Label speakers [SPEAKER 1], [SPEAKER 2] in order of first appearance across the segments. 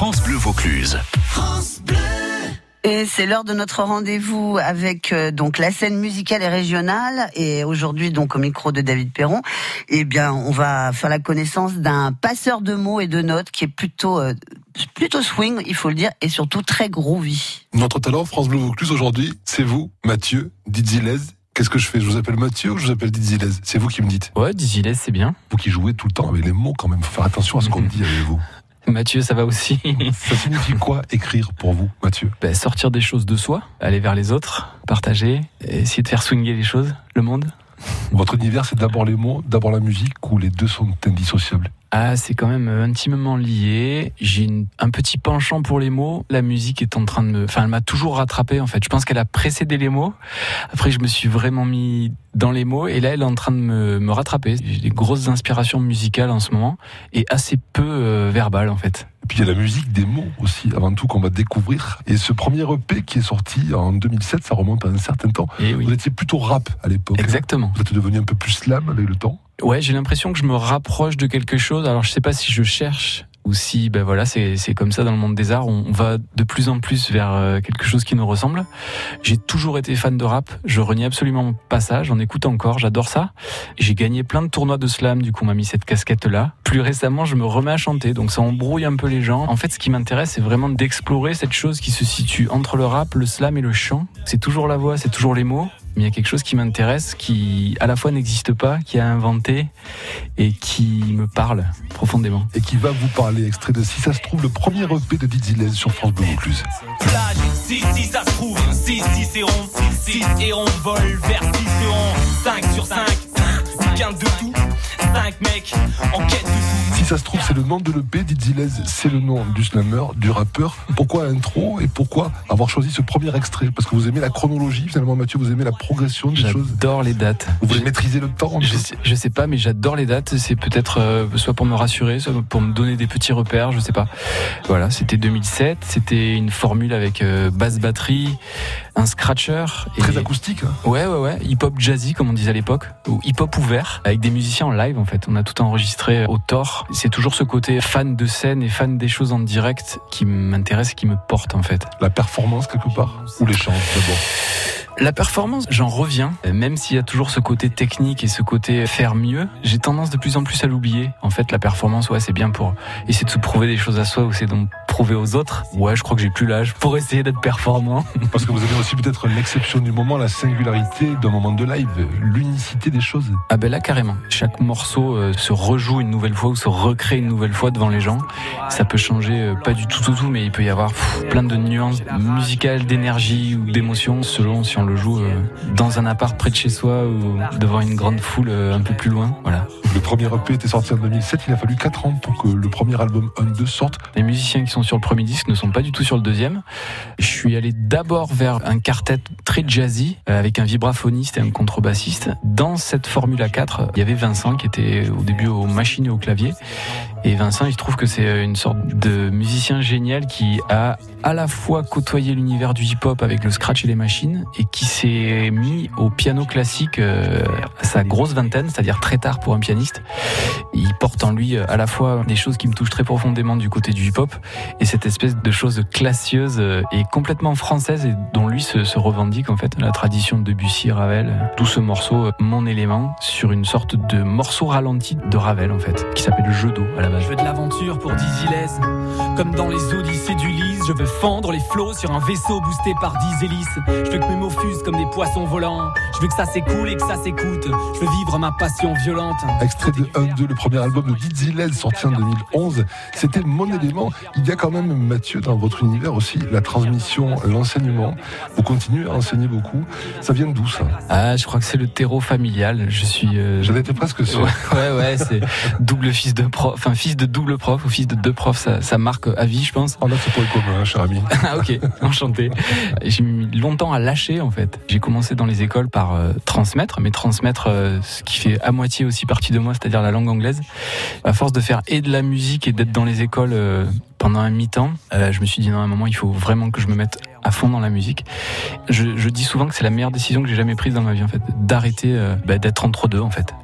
[SPEAKER 1] France Bleu Vaucluse.
[SPEAKER 2] Et c'est l'heure de notre rendez-vous avec euh, donc la scène musicale et régionale et aujourd'hui donc au micro de David Perron. Eh bien, on va faire la connaissance d'un passeur de mots et de notes qui est plutôt euh, plutôt swing, il faut le dire, et surtout très groovy.
[SPEAKER 3] Notre talent France Bleu Vaucluse aujourd'hui, c'est vous, Mathieu Dizilez. Qu'est-ce que je fais? Je vous appelle Mathieu ou je vous appelle Dizilez C'est vous qui me dites.
[SPEAKER 4] Ouais, Dizilez, c'est bien.
[SPEAKER 3] Vous qui jouez tout le temps avec les mots quand même, faut faire attention à ce qu'on dit avec vous.
[SPEAKER 4] Mathieu, ça va aussi.
[SPEAKER 3] Ça signifie quoi écrire pour vous, Mathieu?
[SPEAKER 4] Ben, sortir des choses de soi, aller vers les autres, partager, essayer de faire swinger les choses, le monde.
[SPEAKER 3] Votre univers, c'est d'abord les mots, d'abord la musique, ou les deux sont indissociables?
[SPEAKER 4] Ah, c'est quand même euh, intimement lié. J'ai un petit penchant pour les mots. La musique est en train de me, enfin, elle m'a toujours rattrapé en fait. Je pense qu'elle a précédé les mots. Après, je me suis vraiment mis dans les mots et là, elle est en train de me, me rattraper. J'ai des grosses inspirations musicales en ce moment et assez peu euh, verbales en fait.
[SPEAKER 3] Et puis il y a la musique des mots aussi, avant tout, qu'on va découvrir. Et ce premier EP qui est sorti en 2007, ça remonte à un certain temps.
[SPEAKER 4] Et oui.
[SPEAKER 3] Vous étiez plutôt rap à l'époque.
[SPEAKER 4] Exactement.
[SPEAKER 3] Vous êtes devenu un peu plus slam avec le temps.
[SPEAKER 4] Ouais, j'ai l'impression que je me rapproche de quelque chose. Alors, je sais pas si je cherche ou si, ben voilà, c'est comme ça dans le monde des arts. On va de plus en plus vers euh, quelque chose qui nous ressemble. J'ai toujours été fan de rap. Je renie absolument pas ça. J'en écoute encore. J'adore ça. J'ai gagné plein de tournois de slam. Du coup, on m'a mis cette casquette-là. Plus récemment, je me remets à chanter. Donc, ça embrouille un peu les gens. En fait, ce qui m'intéresse, c'est vraiment d'explorer cette chose qui se situe entre le rap, le slam et le chant. C'est toujours la voix, c'est toujours les mots. Mais il y a quelque chose qui m'intéresse, qui à la fois n'existe pas, qui a inventé et qui me parle profondément.
[SPEAKER 3] Et qui va vous parler, extrait de Si ça se trouve, le premier EP de Dizilez sur France Bleu Vaucluse.
[SPEAKER 5] plage. Si, si, ça se trouve, si, si, c'est rond. Si, et on vole vers 6 rond. 5 sur 5, quinte de tout. 5 mecs en quête de.
[SPEAKER 3] Si ça se trouve, c'est le nom de l'EP, Dizilez, c'est le nom du slammer, du rappeur. Pourquoi intro et pourquoi avoir choisi ce premier extrait? Parce que vous aimez la chronologie, finalement, Mathieu, vous aimez la progression des choses.
[SPEAKER 4] J'adore les dates.
[SPEAKER 3] Vous voulez maîtriser le temps
[SPEAKER 4] Je sais, je sais pas, mais j'adore les dates. C'est peut-être euh, soit pour me rassurer, soit pour me donner des petits repères, je sais pas. Voilà, c'était 2007. C'était une formule avec euh, basse batterie, un scratcher. Et...
[SPEAKER 3] Très acoustique. hein.
[SPEAKER 4] Ouais, ouais, ouais. Hip-hop jazzy, comme on disait à l'époque. Ou hip-hop ouvert, avec des musiciens en live, en fait. On a tout enregistré au tort. C'est toujours ce côté fan de scène et fan des choses en direct qui m'intéresse et qui me porte, en fait.
[SPEAKER 3] La performance, quelque part Ou l'échange, d'abord?
[SPEAKER 4] La performance, j'en reviens. Euh, Même s'il y a toujours ce côté technique et ce côté faire mieux, j'ai tendance de plus en plus à l'oublier. En fait, la performance, ouais, c'est bien pour essayer de se prouver des choses à soi ou c'est donc prouver aux autres. Ouais, je crois que j'ai plus l'âge pour essayer d'être performant.
[SPEAKER 3] Parce que vous avez aussi peut-être l'exception du moment, la singularité d'un moment de live, l'unicité des choses.
[SPEAKER 4] Ah ben là carrément. Chaque morceau euh, se rejoue une nouvelle fois ou se recrée une nouvelle fois devant les gens. Ça peut changer euh, pas du tout tout tout, mais il peut y avoir pff, plein de nuances musicales, d'énergie ou d'émotions selon si on le joue euh, dans un appart près de chez soi ou devant une grande foule euh, un peu plus loin. Voilà.
[SPEAKER 3] Le premier EP était sorti en 2007, il a fallu 4 ans pour que le premier album 1-2 sorte.
[SPEAKER 4] Les musiciens qui sont sur le premier disque ne sont pas du tout sur le deuxième. Je suis allé d'abord vers un quartet très jazzy euh, avec un vibraphoniste et un contrebassiste. Dans cette Formule 4, il y avait Vincent qui était au début aux machines et au clavier. Et Vincent, se trouve que c'est une sorte de musicien génial qui a à la fois côtoyé l'univers du hip-hop avec le scratch et les machines et qui s'est mis au piano classique euh, à sa grosse vingtaine, c'est-à-dire très tard pour un pianiste. Il porte en lui euh, à la fois des choses qui me touchent très profondément du côté du hip-hop et cette espèce de chose classieuse euh, et complètement française et dont lui se, revendique en fait la tradition de Debussy, Ravel, tout ce morceau euh, Mon élément sur une sorte de morceau ralenti de Ravel en fait qui s'appelle Jeu d'eau à la.
[SPEAKER 5] Je veux de l'aventure pour Dizzy Les. Comme dans les odyssées d'Ulysse, je veux fendre les flots sur un vaisseau boosté par 10 hélices. Je veux que mes mots fusent comme des poissons volants. Je veux que ça s'écoule et que ça s'écoute. Je veux vivre ma passion violente.
[SPEAKER 3] Extrait de 1-2, le premier album de Dizilez sorti en 2011. C'était mon élément. Il y a quand même, Mathieu, dans votre univers aussi, la transmission, l'enseignement. Vous continuez à enseigner beaucoup. Ça vient d'où ça?
[SPEAKER 4] Ah, je crois que c'est le terreau familial. Je suis. euh,
[SPEAKER 3] J'en étais presque sûr.
[SPEAKER 4] Ouais, ouais, ouais, c'est double fils de prof, enfin fils de double prof ou fils de deux profs, ça, ça marque à vie, je pense.
[SPEAKER 3] On a ce point commun, hein, cher ami.
[SPEAKER 4] Ah ok, enchanté. J'ai mis longtemps à lâcher en fait. J'ai commencé dans les écoles par euh, transmettre, mais transmettre euh, ce qui fait à moitié aussi partie de moi, c'est-à-dire la langue anglaise. À force de faire et de la musique et d'être dans les écoles euh, pendant un mi-temps, je me suis dit non, à un moment il faut vraiment que je me mette à fond dans la musique. Je, dis souvent que c'est la meilleure décision que j'ai jamais prise dans ma vie en fait, d'arrêter euh, bah, d'être entre deux en fait.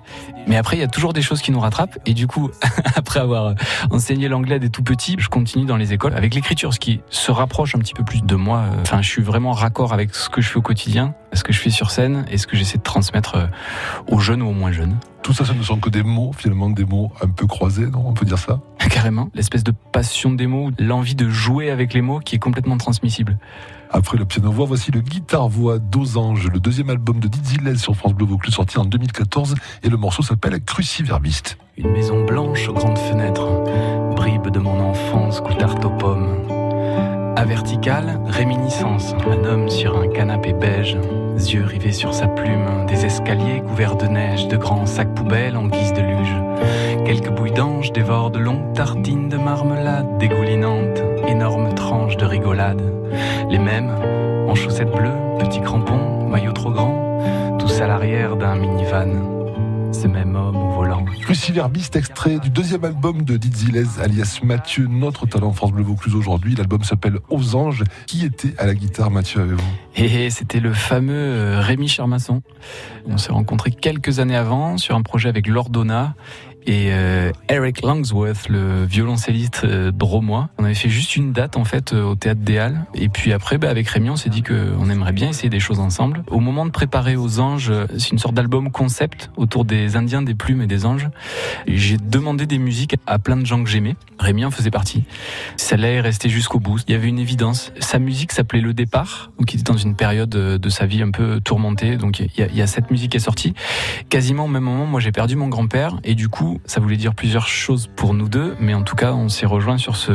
[SPEAKER 4] Mais après, il y a toujours des choses qui nous rattrapent. Et du coup, après avoir enseigné l'anglais des tout petits, je continue dans les écoles avec l'écriture, ce qui se rapproche un petit peu plus de moi. Enfin, je suis vraiment raccord avec ce que je fais au quotidien, ce que je fais sur scène et ce que j'essaie de transmettre euh, aux jeunes ou aux moins jeunes.
[SPEAKER 3] Tout ça, ce ne sont que des mots, finalement, des mots un peu croisés, non? On peut dire ça?
[SPEAKER 4] Carrément. L'espèce de passion des mots, l'envie de jouer avec les mots qui est complètement transmissible.
[SPEAKER 3] Après le piano-voix, voici le guitare-voix d'Osange, le deuxième album de Dizzy sur France Bleu Vaucluse, sorti en 2014, et le morceau s'appelle Cruciverbiste.
[SPEAKER 4] Une maison blanche aux grandes fenêtres, bribe de mon enfance, coutard aux pommes. À verticale, réminiscence, un homme sur un canapé beige, yeux rivés sur sa plume, des escaliers couverts de neige, de grands sacs poubelles en guise de luge. Quelques bouilles d'ange dévorent de longues tartines de marmelade dégoulinante, énormes tranches de rigolade. Les mêmes, en chaussettes bleues, petits crampons, maillot trop grand, tous à l'arrière d'un minivan ce même homme volant.
[SPEAKER 3] Cruciverbiste, extrait du deuxième album de Dizzy alias Mathieu, notre talent France Bleu Vaucluse aujourd'hui. L'album s'appelle Aux Anges. Qui était à la guitare, Mathieu, avec vous
[SPEAKER 4] Et c'était le fameux euh, Rémi Charmasson. On s'est rencontrés quelques années avant sur un projet avec Lordona et euh, Eric Langsworth, le violoncelliste euh. On avait fait juste une date en fait euh, au théâtre des Halles. Et puis après, bah, avec Rémi, on s'est dit qu'on aimerait bien essayer des choses ensemble. Au moment de préparer aux anges, c'est une sorte d'album concept autour des Indiens, des plumes et des anges. J'ai demandé des musiques à plein de gens que j'aimais. Rémi en faisait partie. Celle-là est restée jusqu'au bout. Il y avait une évidence. Sa musique s'appelait Le Départ, donc il était dans une période de sa vie un peu tourmentée. Donc il y y a cette musique qui est sortie. Quasiment au même moment, moi j'ai perdu mon grand-père et du coup ça voulait dire plusieurs choses pour nous deux, mais en tout cas, on s'est rejoint sur ce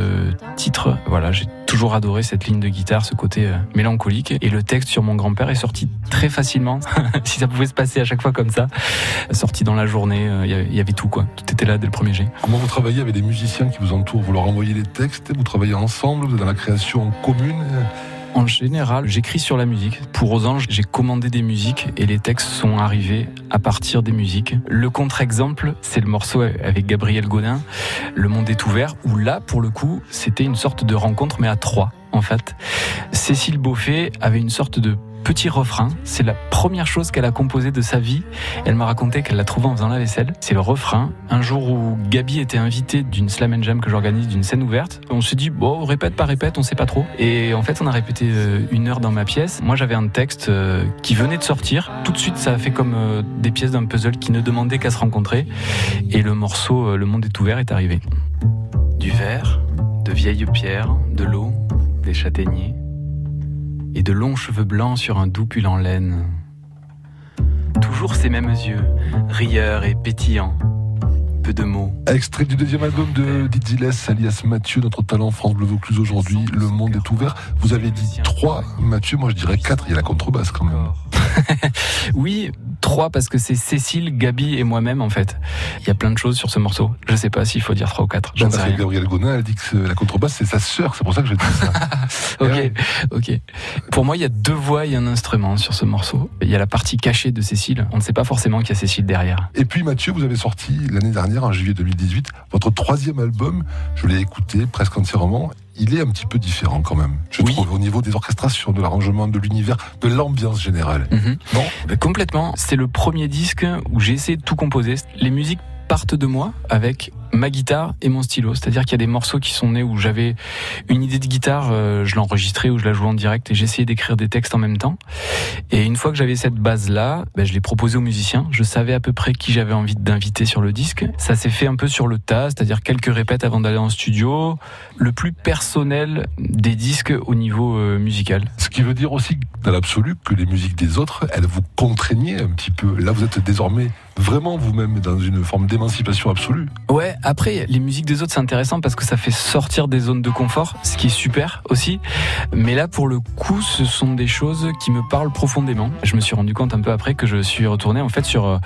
[SPEAKER 4] titre. Voilà, j'ai toujours adoré cette ligne de guitare, ce côté euh, mélancolique. Et le texte sur mon grand-père est sorti très facilement, si ça pouvait se passer à chaque fois comme ça. Sorti dans la journée, euh, il y avait tout, quoi. Tout était là dès le premier jet.
[SPEAKER 3] Comment vous travaillez avec des musiciens qui vous entourent? Vous leur envoyez les textes, vous travaillez ensemble, dans la création commune
[SPEAKER 4] en général, j'écris sur la musique. Pour Aux Anges, j'ai commandé des musiques et les textes sont arrivés à partir des musiques. Le contre-exemple, c'est le morceau avec Gabriel Godin, Le Monde est ouvert, où là, pour le coup, c'était une sorte de rencontre, mais à trois, en fait. Cécile Beaufait avait une sorte de petit refrain. C'est la première chose qu'elle a composée de sa vie. Elle m'a raconté qu'elle l'a trouvé en faisant la vaisselle. C'est le refrain. Un jour où Gabi était invitée d'une slam and jam que j'organise, d'une scène ouverte, on s'est dit, bon, répète, pas répète, on sait pas trop. Et en fait, on a répété euh, une heure dans ma pièce. Moi, j'avais un texte euh, qui venait de sortir. Tout de suite, ça a fait comme euh, des pièces d'un puzzle qui ne demandaient qu'à se rencontrer. Et le morceau Le monde est ouvert est arrivé. Du verre, de vieilles pierres, de l'eau, des châtaigniers et de longs cheveux blancs sur un doux pull en laine. Toujours ces mêmes yeux, rieurs et pétillants. Peu de mots.
[SPEAKER 3] Extrait du deuxième album de Dizzy alias Mathieu, notre talent France Bleu Vaucluse aujourd'hui. Le monde est ouvert. Vous avez dit trois, Mathieu, moi je dirais quatre. Il y a la contrebasse quand même.
[SPEAKER 4] oui, trois parce que c'est Cécile, Gabi et moi-même en fait. Il y a plein de choses sur ce morceau. Je sais pas s'il faut dire trois ou quatre.
[SPEAKER 3] J'en sais Gabriel Gonin, elle dit que la contrebasse c'est sa sœur, c'est pour ça que je dis ça.
[SPEAKER 4] ok, ok. Pour moi, il y a deux voix et un instrument sur ce morceau. Il y a la partie cachée de Cécile. On ne sait pas forcément qu'il y a Cécile derrière.
[SPEAKER 3] Et puis Mathieu, vous avez sorti l'année dernière, en juillet 2018, votre troisième album. Je l'ai écouté presque entièrement il est un petit peu différent quand même, je trouve, au niveau des orchestrations, de l'arrangement, de l'univers, de l'ambiance générale.
[SPEAKER 4] Mhm. Non Complètement. C'est le premier disque où j'ai essayé de tout composer. Les musiques partent de moi avec ma guitare et mon stylo. C'est-à-dire qu'il y a des morceaux qui sont nés où j'avais une idée de guitare, euh, je l'enregistrais ou je la jouais en direct et j'essayais d'écrire des textes en même temps. Et une fois que j'avais cette base-là, ben, je l'ai proposé aux musiciens. Je savais à peu près qui j'avais envie d'inviter sur le disque. Ça s'est fait un peu sur le tas, c'est-à-dire quelques répètes avant d'aller en studio. Le plus personnel des disques au niveau euh, musical.
[SPEAKER 3] Ce qui veut dire aussi, dans l'absolu, que les musiques des autres, elles vous contraignaient un petit peu. Là, vous êtes désormais vraiment vous-même dans une forme d'émancipation absolue.
[SPEAKER 4] Ouais, après, les musiques des autres, c'est intéressant parce que ça fait sortir des zones de confort, ce qui est super aussi. Mais là, pour le coup, ce sont des choses qui me parlent profondément. Je me suis rendu compte un peu après que je suis retourné en fait sur euh,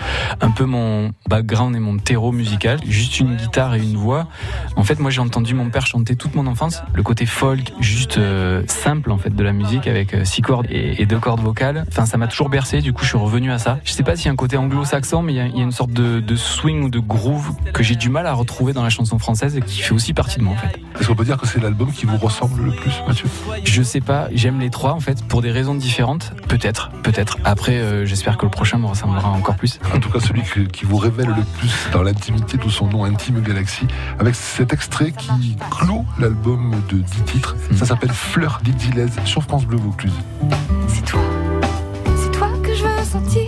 [SPEAKER 4] un peu mon background et mon terreau musical, juste une guitare et une voix. En fait, moi, j'ai entendu mon père chanter toute mon enfance, le côté folk, juste euh, simple en fait de la musique avec euh, six cordes et, deux cordes vocales. Enfin, ça m'a toujours bercé. Du coup, je suis revenu à ça. Je sais pas s'il y a un côté anglo-saxon, mais il y, a, une sorte de, swing ou de groove que j'ai du mal à retrouver dans la chanson française et qui fait aussi partie de moi en fait.
[SPEAKER 3] Est-ce qu'on peut dire que c'est l'album qui vous ressemble le plus, Mathieu?
[SPEAKER 4] Je sais pas, j'aime les trois en fait pour des raisons différentes. Peut-être, peut-être. Après, euh, j'espère que le prochain me ressemblera encore plus.
[SPEAKER 3] En tout cas, celui qui vous révèle le plus dans l'intimité de son nom intime Galaxy, avec cet extrait qui clôt l'album de 10 titres. Ça mm. s'appelle Fleur d'Exilèse sur France Bleu Vaucluse.
[SPEAKER 1] C'est toi, c'est toi que je veux sentir,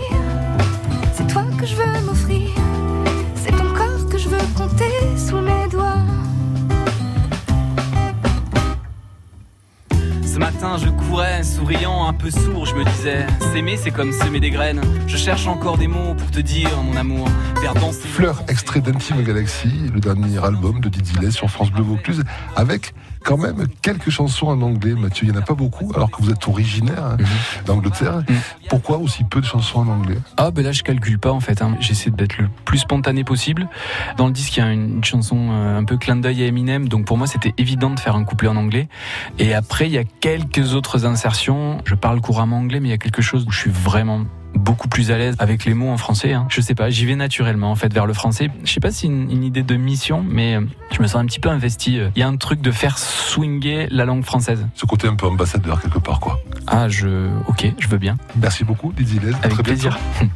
[SPEAKER 5] matin, je courais, souriant, un peu sourd, je me disais S'aimer, c'est comme semer des graines. Je cherche encore des mots pour te dire, mon amour, faire danser.
[SPEAKER 3] Fleur, extrait d'Intime Galaxy, le dernier album de Didier sur France Bleu Vaucluse, avec quand même quelques chansons en anglais, Mathieu. Il n'y en a pas beaucoup, alors que vous êtes originaire hein, mhm. d'Angleterre. Mhm. Pourquoi aussi peu de chansons en anglais?
[SPEAKER 4] Ah, ben là, je calcule pas en fait. Hein. J'essaie d'être le plus spontané possible. Dans le disque, il y a une chanson euh, un peu clin d'œil à Eminem, donc pour moi, c'était évident de faire un couplet en anglais. Et après, il y a quelques autres insertions. Je parle couramment anglais, mais il y a quelque chose où je suis vraiment beaucoup plus à l'aise avec les mots en français. Hein. Je sais pas, j'y vais naturellement en fait vers le français. Je sais pas si c'est une, idée de mission, mais euh, je me sens un petit peu investi. Il y a un truc de faire swinger la langue française.
[SPEAKER 3] Ce côté un peu ambassadeur quelque part quoi.
[SPEAKER 4] Ah je, ok, je veux bien.
[SPEAKER 3] Merci beaucoup Didier
[SPEAKER 4] Avec très plaisir.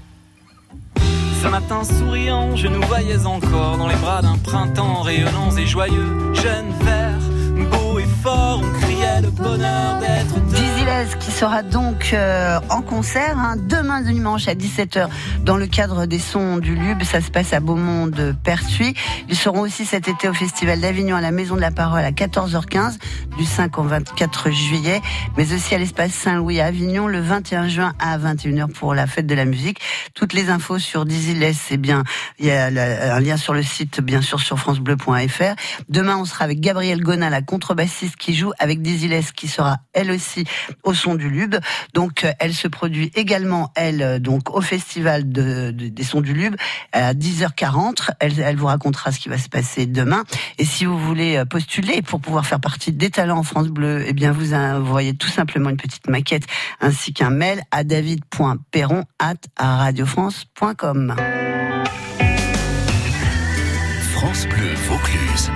[SPEAKER 5] Ce matin souriant, je nous voyais encore dans les bras d'un printemps rayonnant et joyeux, jeune vert beau et fort, on criait le bonheur d'être
[SPEAKER 2] Qui sera donc euh, en concert hein, demain dimanche à 17h dans le cadre des sons du Lube. Ça se passe à Beaumont de Pertuis. Ils seront aussi cet été au Festival d'Avignon à la Maison de la Parole à 14h15 du 5 au 24 juillet, mais aussi à l'espace Saint-Louis à Avignon le 21 juin à 21h pour la fête de la musique. Toutes les infos sur Dizzy c'est bien, il y a un lien sur le site, bien sûr, sur francebleu.fr. Demain, on sera avec Gabriel Gona, la contrebassiste qui joue avec Dizzy qui sera elle aussi au son du Lube. Donc, euh, elle se produit également, elle, euh, donc au festival de, des sons du Lube à 10h40. Elle, elle vous racontera ce qui va se passer demain. Et si vous voulez euh, postuler pour pouvoir faire partie des talents en France Bleu, eh bien, vous envoyez tout simplement une petite maquette ainsi qu'un mail à david.perron at radiofrance.com.
[SPEAKER 6] France Bleu Vaucluse.